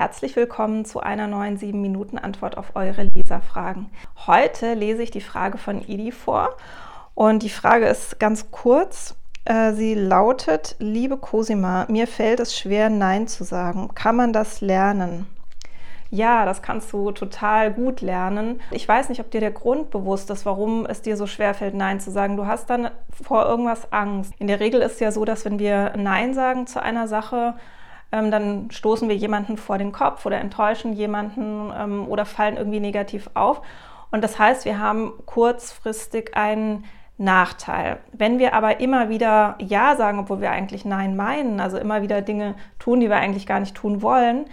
Herzlich willkommen zu einer neuen 7 Minuten Antwort auf eure Leserfragen. Heute lese ich die Frage von Idi vor und die Frage ist ganz kurz. Äh, sie lautet, liebe Cosima, mir fällt es schwer, Nein zu sagen. Kann man das lernen? Ja, das kannst du total gut lernen. Ich weiß nicht, ob dir der Grund bewusst ist, warum es dir so schwer fällt, Nein zu sagen. Du hast dann vor irgendwas Angst. In der Regel ist es ja so, dass wenn wir Nein sagen zu einer Sache, ähm, dann stoßen wir jemanden vor den Kopf oder enttäuschen jemanden ähm, oder fallen irgendwie negativ auf. Und das heißt, wir haben kurzfristig einen Nachteil. Wenn wir aber immer wieder Ja sagen, obwohl wir eigentlich Nein meinen, also immer wieder Dinge tun, die wir eigentlich gar nicht tun wollen,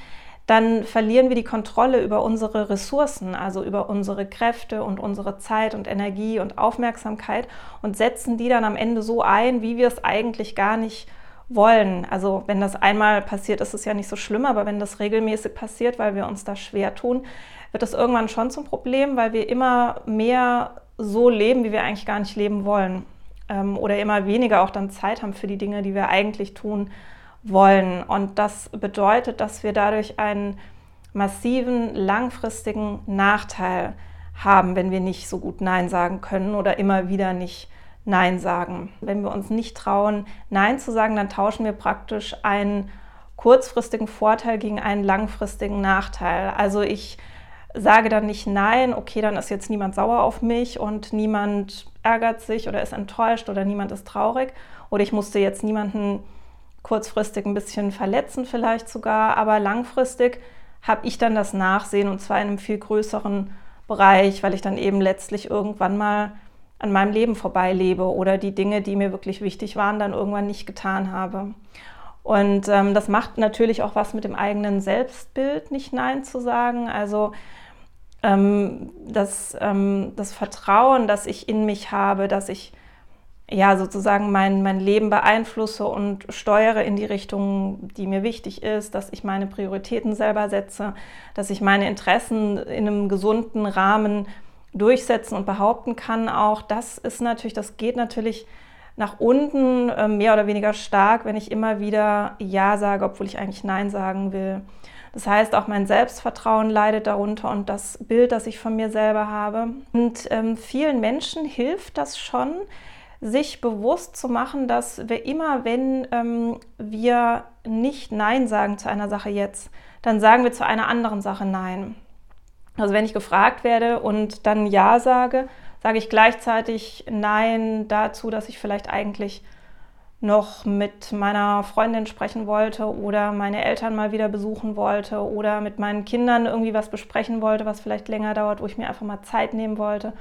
dann verlieren wir die Kontrolle über unsere Ressourcen, also über unsere Kräfte und unsere Zeit und Energie und Aufmerksamkeit und setzen die dann am Ende so ein, wie wir es eigentlich gar nicht wollen. Also wenn das einmal passiert, ist es ja nicht so schlimm, aber wenn das regelmäßig passiert, weil wir uns da schwer tun, wird das irgendwann schon zum Problem, weil wir immer mehr so leben, wie wir eigentlich gar nicht leben wollen. Ähm, oder immer weniger auch dann Zeit haben für die Dinge, die wir eigentlich tun wollen. Und das bedeutet, dass wir dadurch einen massiven, langfristigen Nachteil haben, wenn wir nicht so gut Nein sagen können oder immer wieder nicht Nein sagen. Wenn wir uns nicht trauen, Nein zu sagen, dann tauschen wir praktisch einen kurzfristigen Vorteil gegen einen langfristigen Nachteil. Also ich sage dann nicht Nein, okay, dann ist jetzt niemand sauer auf mich und niemand ärgert sich oder ist enttäuscht oder niemand ist traurig oder ich musste jetzt niemanden kurzfristig ein bisschen verletzen vielleicht sogar, aber langfristig habe ich dann das Nachsehen und zwar in einem viel größeren Bereich, weil ich dann eben letztlich irgendwann mal an meinem Leben vorbeilebe oder die Dinge, die mir wirklich wichtig waren, dann irgendwann nicht getan habe. Und ähm, das macht natürlich auch was mit dem eigenen Selbstbild, nicht Nein zu sagen. Also ähm, das, ähm, das Vertrauen, das ich in mich habe, dass ich ja sozusagen mein, mein Leben beeinflusse und steuere in die Richtung, die mir wichtig ist, dass ich meine Prioritäten selber setze, dass ich meine Interessen in einem gesunden Rahmen durchsetzen und behaupten kann auch, das ist natürlich, das geht natürlich nach unten äh, mehr oder weniger stark, wenn ich immer wieder Ja sage, obwohl ich eigentlich Nein sagen will. Das heißt, auch mein Selbstvertrauen leidet darunter und das Bild, das ich von mir selber habe. Und ähm, vielen Menschen hilft das schon, sich bewusst zu machen, dass wir immer, wenn ähm, wir nicht Nein sagen zu einer Sache jetzt, dann sagen wir zu einer anderen Sache Nein. Also wenn ich gefragt werde und dann Ja sage, sage ich gleichzeitig Nein dazu, dass ich vielleicht eigentlich noch mit meiner Freundin sprechen wollte oder meine Eltern mal wieder besuchen wollte oder mit meinen Kindern irgendwie was besprechen wollte, was vielleicht länger dauert, wo ich mir einfach mal Zeit nehmen wollte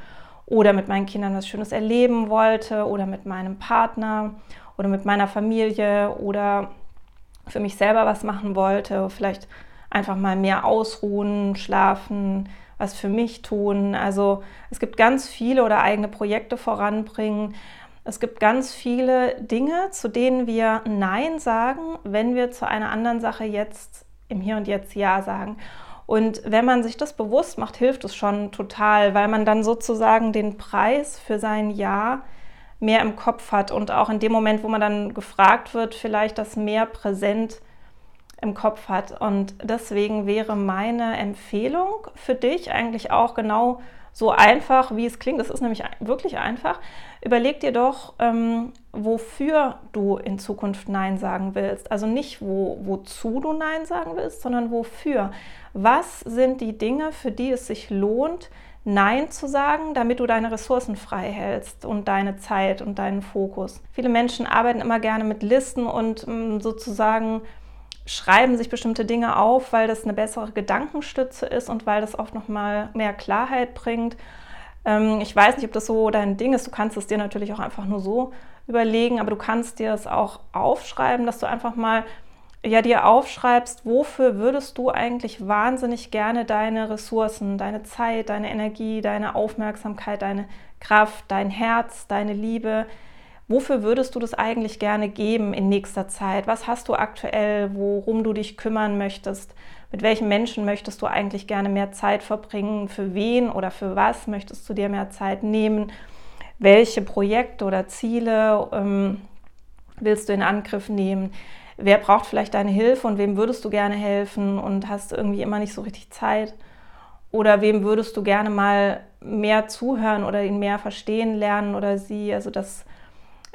oder mit meinen Kindern was Schönes erleben wollte oder mit meinem Partner oder mit meiner Familie oder für mich selber was machen wollte, vielleicht einfach mal mehr ausruhen, schlafen, was für mich tun. Also es gibt ganz viele oder eigene Projekte voranbringen. Es gibt ganz viele Dinge, zu denen wir Nein sagen, wenn wir zu einer anderen Sache jetzt im Hier und Jetzt Ja sagen. Und wenn man sich das bewusst macht, hilft es schon total, weil man dann sozusagen den Preis für sein Ja mehr im Kopf hat und auch in dem Moment, wo man dann gefragt wird, vielleicht das mehr präsent im Kopf hat. Und deswegen wäre meine Empfehlung für dich eigentlich auch genau so einfach, wie es klingt. Das ist nämlich wirklich einfach. Überleg dir doch, ähm, wofür du in Zukunft Nein sagen willst. Also nicht, wo, wozu du Nein sagen willst, sondern wofür. Was sind die Dinge, für die es sich lohnt, Nein zu sagen, damit du deine Ressourcen frei hältst und deine Zeit und deinen Fokus. Viele Menschen arbeiten immer gerne mit Listen und mm, sozusagen schreiben sich bestimmte Dinge auf, weil das eine bessere Gedankenstütze ist und weil das oft nochmal mehr Klarheit bringt. Ähm, ich weiß nicht, ob das so dein Ding ist. Du kannst es dir natürlich auch einfach nur so überlegen, aber du kannst dir es auch aufschreiben, dass du einfach mal ja dir aufschreibst, wofür würdest du eigentlich wahnsinnig gerne deine Ressourcen, deine Zeit, deine Energie, deine Aufmerksamkeit, deine Kraft, dein Herz, deine Liebe, Wofür würdest du das eigentlich gerne geben in nächster Zeit? Was hast du aktuell, worum du dich kümmern möchtest? Mit welchen Menschen möchtest du eigentlich gerne mehr Zeit verbringen? Für wen oder für was möchtest du dir mehr Zeit nehmen? Welche Projekte oder Ziele ähm, willst du in Angriff nehmen? wer braucht vielleicht deine Hilfe und wem würdest du gerne helfen und hast irgendwie immer nicht so richtig Zeit? Oder wem würdest du gerne mal mehr zuhören oder ihn mehr verstehen lernen oder sie? Also das,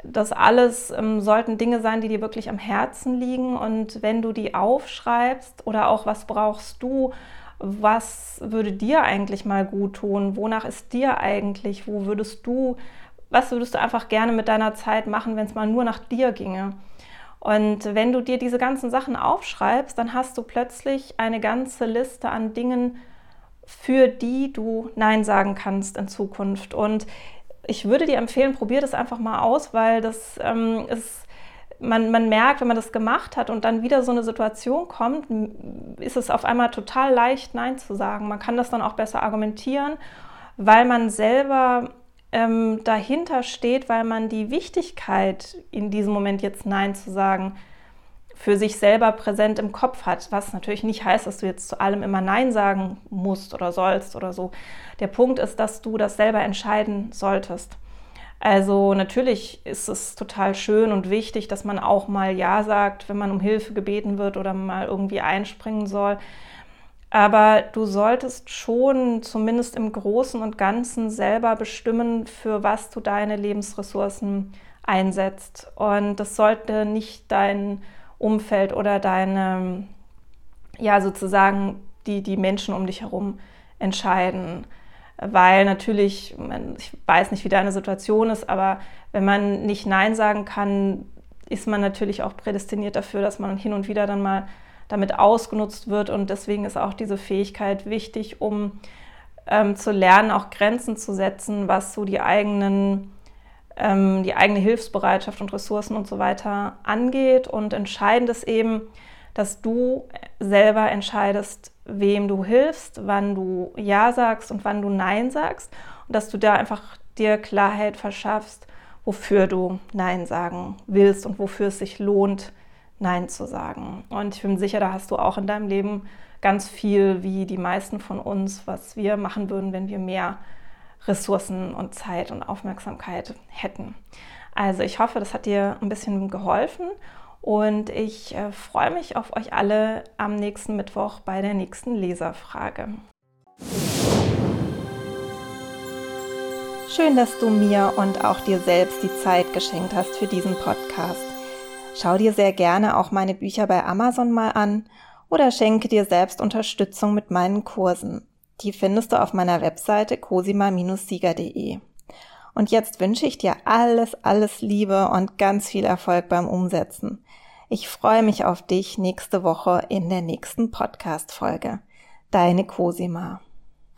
das alles ähm, sollten Dinge sein, die dir wirklich am Herzen liegen. Und wenn du die aufschreibst oder auch was brauchst du, was würde dir eigentlich mal gut tun? Wonach ist dir eigentlich? Wo würdest du, was würdest du einfach gerne mit deiner Zeit machen, wenn es mal nur nach dir ginge? Und wenn du dir diese ganzen Sachen aufschreibst, dann hast du plötzlich eine ganze Liste an Dingen, für die du Nein sagen kannst in Zukunft. Und ich würde dir empfehlen, probier das einfach mal aus, weil das ähm, ist, man, man merkt, wenn man das gemacht hat und dann wieder so eine Situation kommt, ist es auf einmal total leicht, Nein zu sagen. Man kann das dann auch besser argumentieren, weil man selber ähm, dahinter steht, weil man die Wichtigkeit in diesem Moment jetzt Nein zu sagen für sich selber präsent im Kopf hat, was natürlich nicht heißt, dass du jetzt zu allem immer Nein sagen musst oder sollst oder so. Der Punkt ist, dass du das selber entscheiden solltest. Also natürlich ist es total schön und wichtig, dass man auch mal Ja sagt, wenn man um Hilfe gebeten wird oder mal irgendwie einspringen soll. Aber du solltest schon zumindest im Großen und Ganzen selber bestimmen, für was du deine Lebensressourcen einsetzt. Und das sollte nicht dein Umfeld oder deine, ja, sozusagen die, die Menschen um dich herum entscheiden. Weil natürlich, ich weiß nicht, wie deine Situation ist, aber wenn man nicht Nein sagen kann, ist man natürlich auch prädestiniert dafür, dass man hin und wieder dann mal damit ausgenutzt wird. Und deswegen ist auch diese Fähigkeit wichtig, um ähm, zu lernen, auch Grenzen zu setzen, was so die eigenen ähm, die eigene Hilfsbereitschaft und Ressourcen und so weiter angeht. Und entscheidend ist eben, dass du selber entscheidest, wem du hilfst, wann du Ja sagst und wann du Nein sagst. Und dass du da einfach dir Klarheit verschaffst, wofür du Nein sagen willst und wofür es sich lohnt, Nein zu sagen. Und ich bin sicher, da hast du auch in deinem Leben ganz viel, wie die meisten von uns, was wir machen würden, wenn wir mehr Ressourcen und Zeit und Aufmerksamkeit hätten. Also ich hoffe, das hat dir ein bisschen geholfen und ich äh, freue mich auf euch alle am nächsten Mittwoch bei der nächsten Leserfrage. Schön, dass du mir und auch dir selbst die Zeit geschenkt hast für diesen Podcast. Schau dir sehr gerne auch meine Bücher bei Amazon mal an oder schenke dir selbst Unterstützung mit meinen Kursen. Die findest du auf meiner Webseite cosima-sieger.de. Und jetzt wünsche ich dir alles, alles Liebe und ganz viel Erfolg beim Umsetzen. Ich freue mich auf dich nächste Woche in der nächsten Podcast-Folge. Deine Cosima.